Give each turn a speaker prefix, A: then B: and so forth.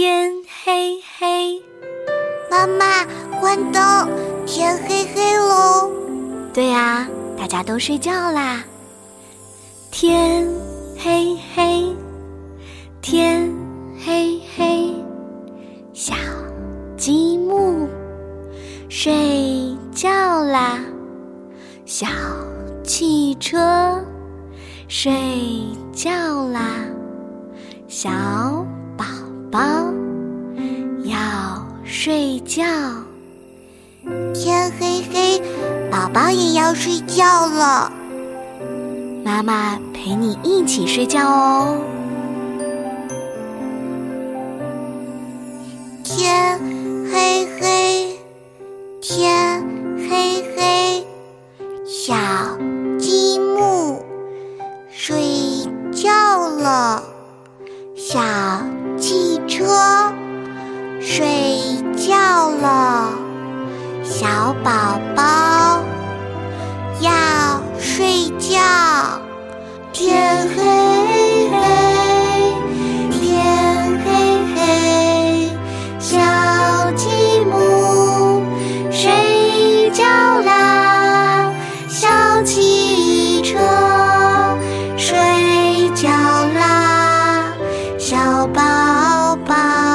A: 天黑黑，
B: 妈妈关灯，天黑黑喽。
A: 对呀，大家都睡觉啦。天黑黑，天黑黑，小积木睡觉啦。小汽车睡觉啦。小宝宝要睡觉。
B: 天黑黑，宝宝也要睡觉了。
A: 妈妈陪你一起睡觉哦。
B: 小汽车睡觉了小宝宝要睡觉天黑黑天黑黑小积木睡
A: 觉
B: 啦小汽车睡觉啦小宝宝。